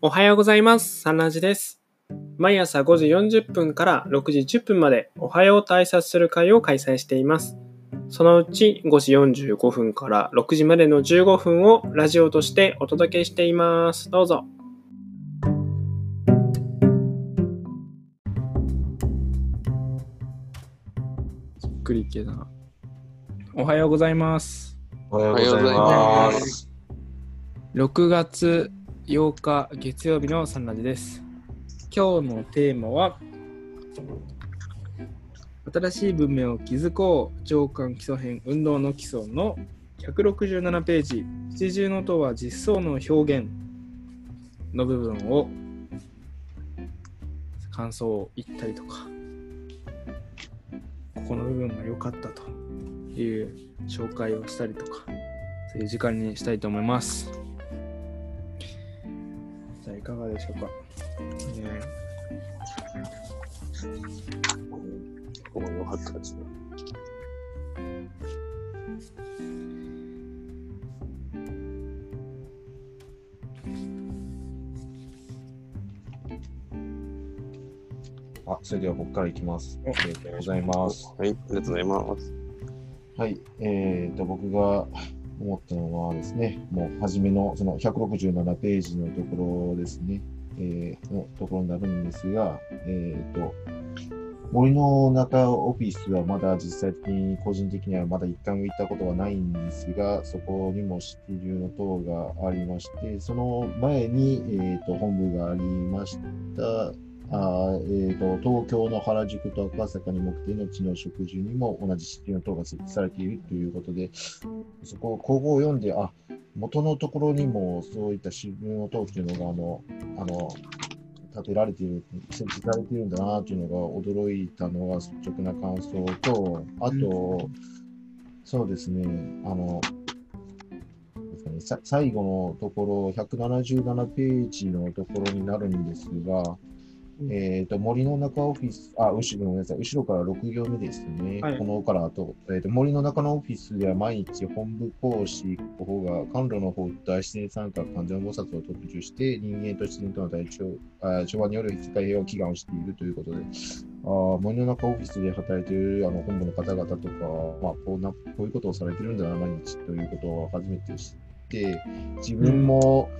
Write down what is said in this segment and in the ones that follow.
おはようございます。サンラジです。毎朝5時40分から6時10分までおはようと挨拶する会を開催しています。そのうち5時45分から6時までの15分をラジオとしてお届けしています。どうぞ。じっくりいけな。おはようございます。おはようござい。ます6月8日月曜日のサンラジです。今日のテーマは新しい文明を築こう上巻基礎編運動の基礎の167ページ七重の塔は実相の表現の部分を感想を言ったりとかここの部分が良かったという紹介をしたりとかそういう時間にしたいと思います。いかがでしょうか？えここよかったですね。あ、それでは僕からいきます。ありがとうございます。はい、ありがとうございます。はい、えーと、僕が思ったのはですね、もう初めのその167ページのところですね、えーのところになるんですが、えーと、森の中オフィスはまだ実際的に個人的にはまだ一回も行ったことはないんですが、そこにも七重の塔がありまして、その前に、えーと本部がありました。あえー、と東京の原宿と赤坂に目的の地の植樹にも同じ七重の塔が設置されているということで、そこを口語を読んで、あ元のところにもそういった七重の塔っていうのがあのあの建てられている、設置されているんだなというのが驚いたのが率直な感想と、あと、そうですね、あの、最後のところ、177ページのところになるんですが、えっ、と、森の中オフィス、あ、後ろ、ごめんなさい、後ろから6行目ですね。はい。このからあと、えっ、と、森の中のオフィスでは毎日本部講師、ここが甘露の方大自然参加、完全菩薩を特注して、人間と自然との大調あ調和による世界平和を祈願をしているということで、あー森の中オフィスで働いているあの本部の方々とか、まあこうな、こういうことをされてるんだな、毎日ということを初めて知って、自分も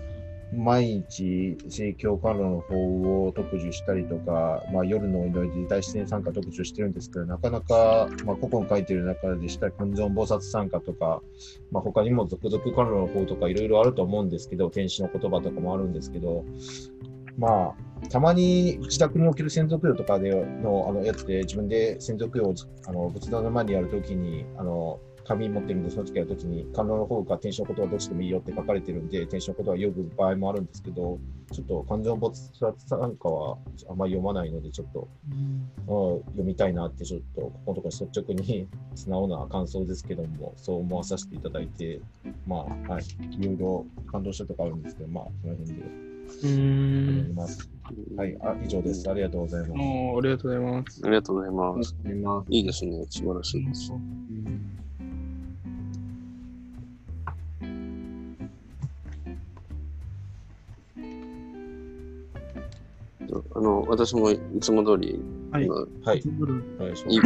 毎日、聖教観論の方を特需したりとか、まあ、夜のお祈りで大自然参加特需してるんですけど、なかなか、まあ、古今書いてる中でした観世音菩薩参加とか、まあ、他にも続々観論の方とかいろいろあると思うんですけど、天使の言葉とかもあるんですけど、まあ、たまに自宅における専属用とかでのあのやつで自分で専属用をあの仏壇の前にやるときに、あの紙持ってるんで、その時やるときに、観音の方か天使のことはどっちでもいいよって書かれてるんで、天使のことは読む場合もあるんですけど、ちょっと観世音菩薩参加はあんまり読まないので、ちょっと、うん読みたいなって、ちょっと、ここのところ率直に素直な感想ですけども、そう思わさせていただいて、まあ、はい、いろいろ感動したとこあるんですけど、まあ、この辺でー、うーん。はい、あ以上です。ありがとうございます。ありがとうございます。ありがとうございます。いいですね。素晴らしいです。あの、私もいつも通り、はい。今はい、い。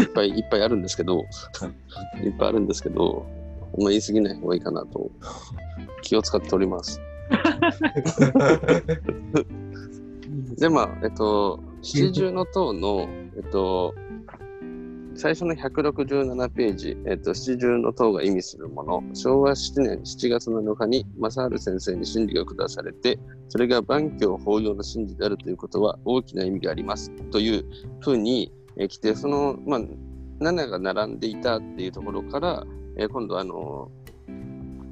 っぱいいっぱいあるんですけど、い。っぱいあるんですけど、あんま言い過ぎない方がいいかなと 気を使っております。で、まあ、えっと、七重の塔の、えっと、最初の167ページ、えっと、七重の塔が意味するもの、昭和7年7月7日に正治先生に真理が下されて、それが万教法要の真理であるということは大きな意味があります。というふうに、えー来て、その、まあ、7が並んでいたっていうところから、え今度あの、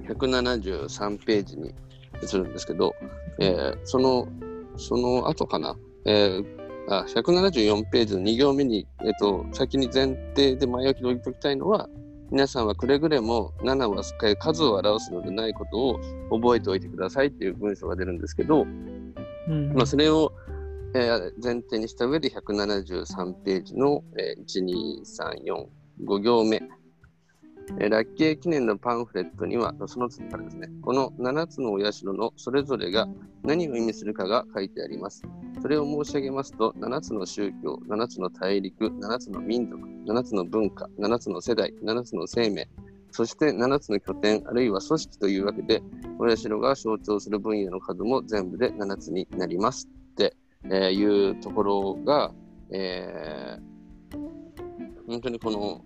173ページに移るんですけど、えーその、その後かな、えーあ174ページの2行目に、えっと、先に前提で前置きで置いておきたいのは、皆さんはくれぐれも7はえー数を表すのでないことを覚えておいてくださいっていう文章が出るんですけど、うん。まあ、それを、えー前提にした上で173ページの、えー、1、2、3、4、5行目えラッキー記念のパンフレットには、その次からですね、この7つのお社のそれぞれが何を意味するかが書いてあります。それを申し上げますと、7つの宗教、7つの大陸、7つの民族、7つの文化、7つの世代、7つの生命、そして7つの拠点、あるいは組織というわけで、お社が象徴する分野の数も全部で7つになりますって、えいうところが、えー本当にこの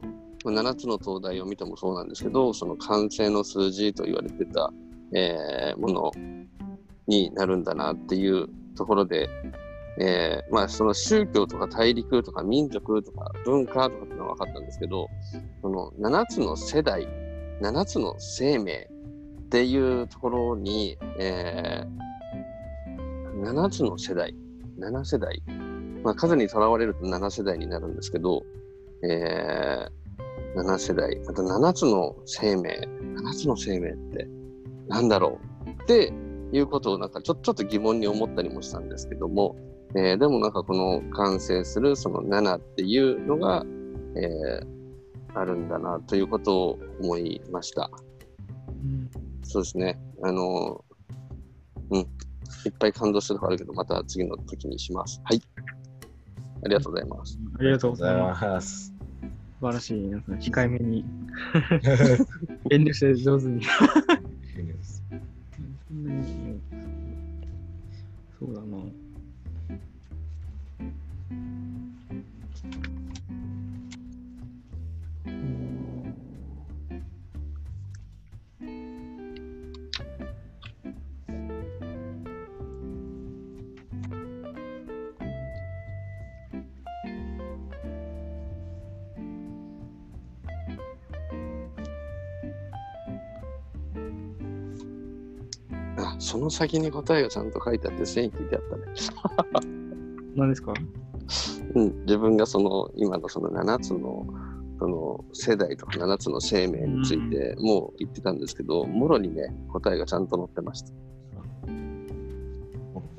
7つの東大を見てもそうなんですけど、その完成の数字と言われてた、えーものになるんだなっていうところで、えーまあその宗教とか大陸とか民族とか文化とかっていうのは分かったんですけど、その7つの世代、7つの生命っていうところに、えー7つの世代、7世代、まあ数にとらわれると7世代になるんですけど、えー、7世代、あと7つの生命、7つの生命ってなんだろうっていうことをなんかちょちょっと疑問に思ったりもしたんですけども、えーでもなんかこの完成するその7っていうのが、えーあるんだなということを思いました。うんそうですね。あの、うん。いっぱい感動したとこあるけど、また次の時にします。はい。ありがとうございます。ありがとうございます。素晴らしい。皆さん、控えめに、遠慮して上手にそうだな。その先に答えがちゃんと書いてあって線引いてあったね。何ですか？うん、自分がその今のその7つのその世代とか7つの生命についてもう言ってたんですけど、もろにね、答えがちゃんと載ってました。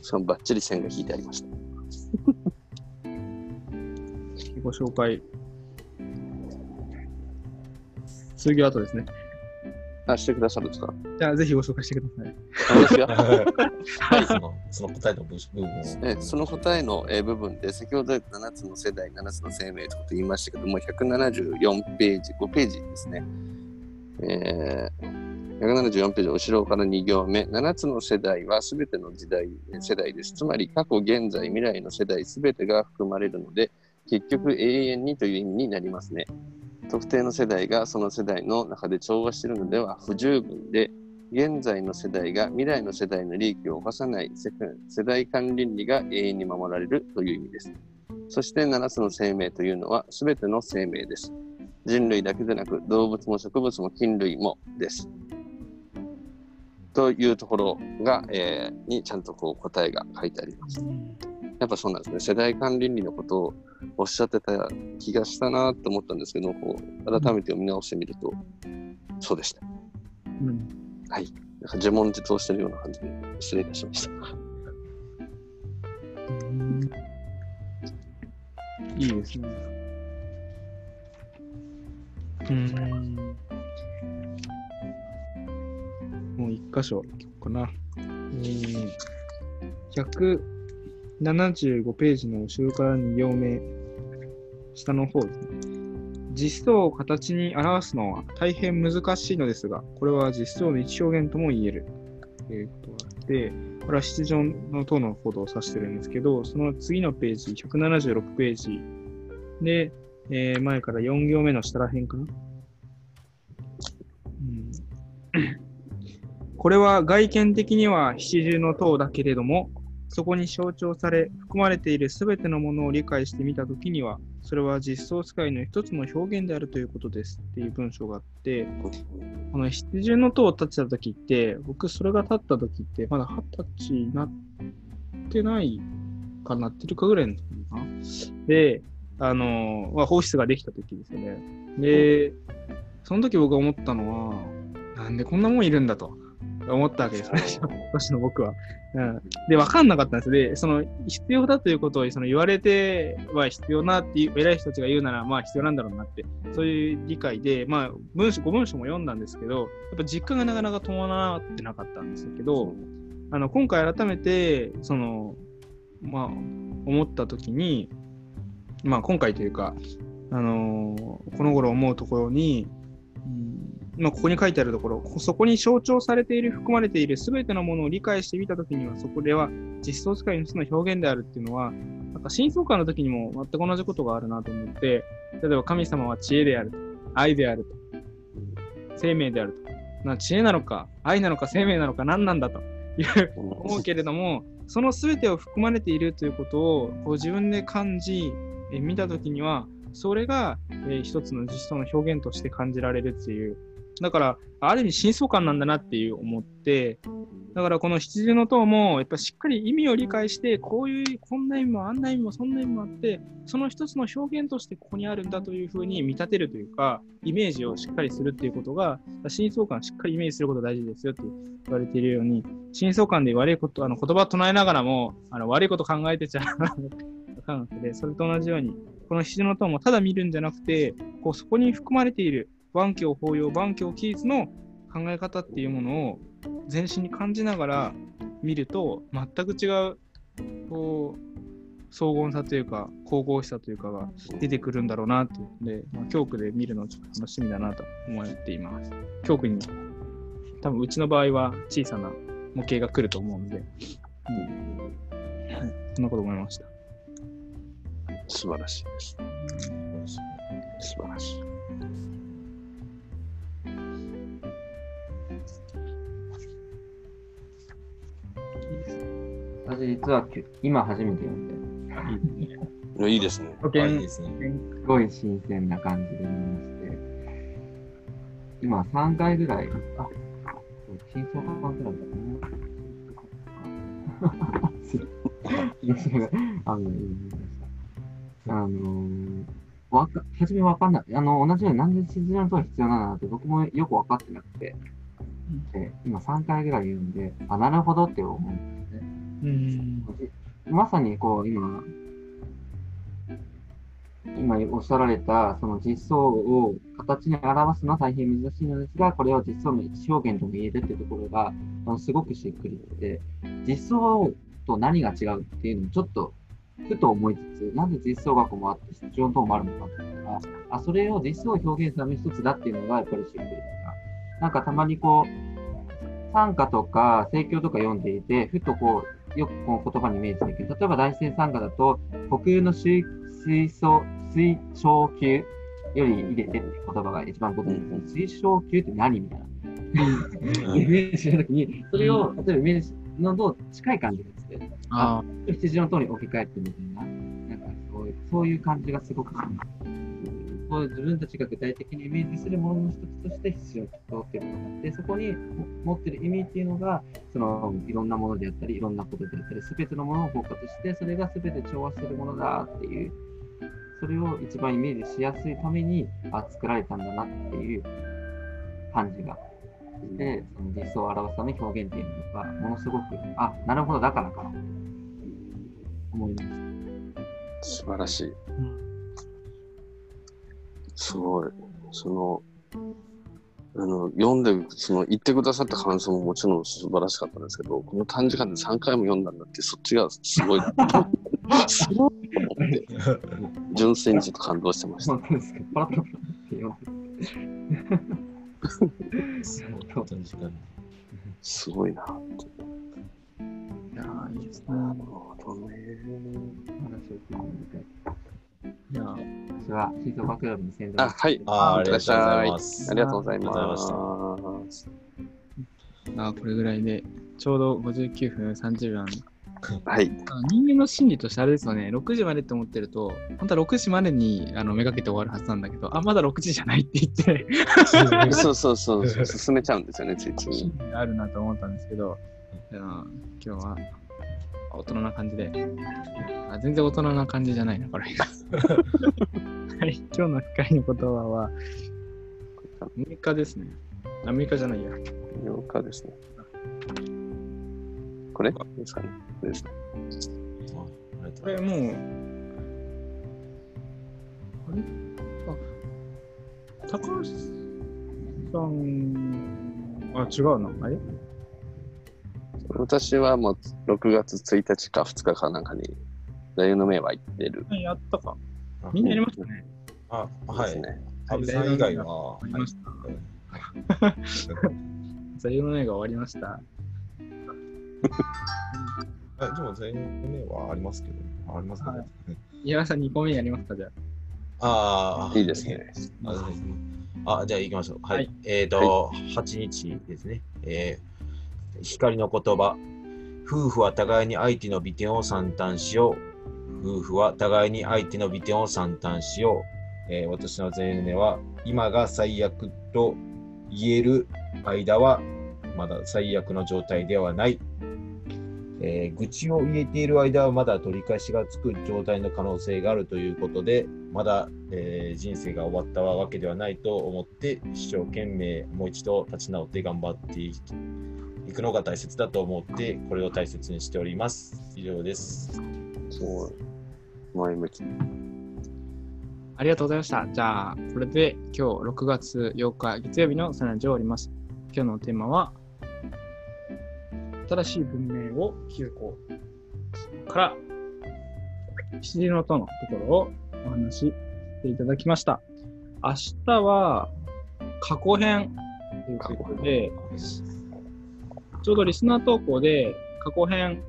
そのバッチリ線が引いてありました。ご紹介。次は後ですね。あ、してくださるんですか？じゃあ、ぜひご紹介してください。はい、そのその答えの部部分を。えその答えのえー部分で、先ほど言った7つの世代、7つの生命ということを言いましたけども、174ページ、5ページですね。えー174ページ、後ろから2行目、7つの世代はすべての時代、えー世代です。つまり、過去、現在、未来の世代すべてが含まれるので、結局、永遠にという意味になりますね。特定の世代がその世代の中で調和しているのでは不十分で、現在の世代が未来の世代の利益を犯さない世世代間倫理が永遠に守られるという意味です。そして7つの生命というのは全ての生命です。人類だけでなく動物も植物も菌類もです。というところが、えーにちゃんとこう答えが書いてあります。やっぱそうなんですね。世代間倫理のことをおっしゃってた気がしたなと思ったんですけど、こう改めて読み直してみると、そうでした。うん。はい。なんか自問自答してるような感じで失礼いたしました。うんいいですね。うん。もう一箇所聞こうかな。うん。175ページの後ろから2行目、下の方ですね。実相を形に表すのは大変難しいのですが、これは実相の一表現とも言える。ということがあって、これは七条の塔のことを指してるんですけど、その次のページ、176ページで、えー前から4行目の下ら辺かな。うんこれは外見的には七重の塔だけれども、そこに象徴され、含まれているすべてのものを理解してみたときには、それは実相使いの一つの表現であるということですっていう文章があって、この七重の塔を立てたときって、僕それが立ったときって、まだ二十歳になってないかなってるかぐらいの時かな。で、あの、まあ、放出ができたときですよね。で、その時僕が思ったのは、なんでこんなもんいるんだと。思ったわけですね、年 の僕は。うん、で、分かんなかったんです。で、その必要だということをその言われては必要なっていう偉い人たちが言うなら、まあ必要なんだろうなって、そういう理解で、まあ文章、5文章も読んだんですけど、やっぱ実感がなかなか伴ってなかったんですけど、あの今回改めて、その、まあ、思ったときに、まあ今回というか、あのー、この頃思うところに、うんまあ、ここに書いてあるところ、そこに象徴されている、含まれているすべてのものを理解してみたときには、そこでは実相使いの人の表現であるっていうのは、なんか真相感の時にも全く同じことがあるなと思って、例えば神様は知恵であると、愛であると、生命であると。な知恵なのか、愛なのか、生命なのか、何なんだという思うけれども、そのすべてを含まれているということをこう自分で感じ、え見たときには、それが、えー、一つの実相の表現として感じられるっていう。だから、ある意味真相感なんだなっていう思って、だからこの羊の塔も、やっぱしっかり意味を理解して、こういう、こんな意味もあんな意味もそんな意味もあって、その一つの表現としてここにあるんだというふうに見立てるというか、イメージをしっかりするっていうことが、真相感しっかりイメージすることが大事ですよって言われているように、真相感で悪いこと、あの言葉を唱えながらも、あの悪いこと考えてちゃ科学で、それと同じように、この羊の塔もただ見るんじゃなくて、こうそこに含まれている万教法要、万教起立の考え方っていうものを全身に感じながら見ると、全く違う、こう、荘厳さというか、神々しさというかが出てくるんだろうなっていうので、まあ、教区で見るのちょっと楽しみだなと思っています。教区に、多分うちの場合は小さな模型が来ると思うので、うん、そんなこと思いました。素晴らしいです。素晴らしい。私実は今初めて読んで。いいですね。いいですね。すごい新鮮な感じで見まして。今3回ぐらい、あ、真相感くらいだな。あの、あのー、わか、初めわかんない。あの、同じようになんで地図のとは必要なのって僕もよくわかってなくて、で今3回ぐらい言うんで、あ、なるほどって思うんですね。うん。まさにこう、今、今おっしゃられた、その実相を形に表すのは大変難しいのですが、これを実相の一表現とも言えるっていうところが、あのすごくしっくりきて、実相と何が違うっていうのもちょっとふと思いつつ、なんで実装学もあって、必要等もあるのかっていうのが、あ、それを実装を表現するための一つだっていうのが、やっぱりしっくりとか、なんかたまにこう、賛歌とか、説教とか読んでいて、ふとこう、よくこの言葉にイメージできる。例えば大戦賛歌だと、国有の水水素、水晶球より入れてって言葉が一番僕に、水晶球って何みたいな。イメージしたときに、それを、例えばイメージのと近い感じがして、あ羊の通り置き換えてみたいな、なんかそういうそういう感じがすごくそういう自分たちが具体的にイメージするものの一つとして羊を通ってるのがあって、そこに持ってる意味っていうのが、そのいろんなものであったり、いろんなことであったり、すべてのものを包括して、それがすべて調和するものだっていう、それを一番イメージしやすいために、あ、作られたんだなっていう感じがで、その実相を表すため表現っていうのが、ものすごく、あ、なるほど、だからかな、思いました。素晴らしい。すごい。その、あの、読んで、その、言ってくださった感想ももちろん素晴らしかったんですけど、この短時間で3回も読んだんだって、そっちがすごい。すごい純粋にちょっと感動してました。すごいなって。いやいいですね。なるほどね。話を聞いていや、私は静岡クラブに宣伝あ、はい。あありがとうございます。ありがとうございます。あこれぐらいで、ちょうど59分30秒はい。人間の心理としてあれですよね、6時までって思ってると、本当は6時までにあのめがけて終わるはずなんだけど、あ、まだ6時じゃないって言って そうそうそう、進めちゃうんですよね、ついつい。あるなと思ったんですけど、今日は大人な感じで、あ全然大人な感じじゃないな、これ。はい、今日の光の言葉は、アメリカですね。アメリカじゃないや。8日ですね。これ？ですかね。これですね。これもう、あれ？あ、高橋さん、あ、違うな。あれ？私はもう6月1日か2日かなんかに、座右の銘は言ってるやったか。あみんなやりましたね。あ、はい。ですね。安部さん以外は、ありました。はい座右の銘が終わりました。あでも全員はありますけど、ありますかね。はい岩井さん2個目やりますかじゃああ、いいですね。あじゃあ行きましょう。はい。はいえっ、と、8日ですね。えー光の言葉。夫婦は互いに相手の美点を算単しよう。夫婦は互いに相手の美点を算単しよう。えー私の前夢は、今が最悪と言える間は、まだ最悪の状態ではない。えー愚痴を言えている間はまだ取り返しがつく状態の可能性があるということで、まだ、えー人生が終わったわけではないと思って、一生懸命もう一度立ち直って頑張っていくのが大切だと思って、これを大切にしております。以上です。すごい。前向き。ありがとうございました。じゃあ、これで今日6月8日月曜日のサナジを終わります。今日のテーマは、新しい文明を築こうから、羊の音のところをお話ししていただきました。明日は過去編ということで、ちょうどリスナー投稿で過去編、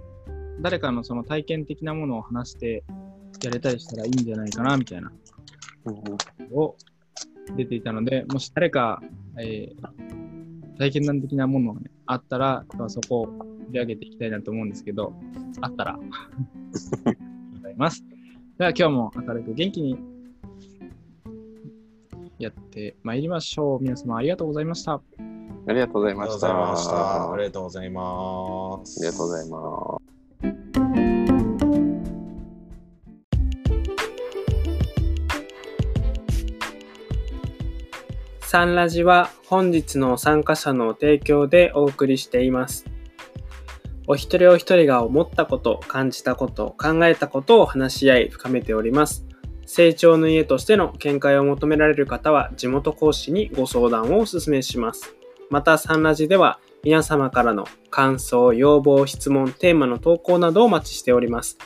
誰かのその体験的なものを話してやれたりしたらいいんじゃないかなみたいなを出ていたので、もし誰か、えー体験談的なものが、ね、あったら、そこを取り上げていきたいなと思うんですけど、あったら、ございます。では今日も明るく元気にやってまいりましょう。皆様ありがとうございました。ありがとうございありがとうごました。ざいました。あありがとうございます。りがとうございます。サンラジは本日の参加者の提供でお送りしています。お一人お一人が思ったこと、感じたこと、考えたことを話し合い深めております。成長の家としての見解を求められる方は地元講師にご相談をお勧めします。またサンラジでは皆様からの感想、要望、質問、テーマの投稿などをお待ちしております。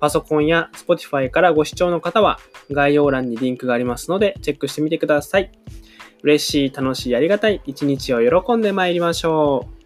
パソコンや Spotify からご視聴の方は概要欄にリンクがありますのでチェックしてみてください。嬉しい、楽しい、ありがたい一日を喜んでまいりましょう。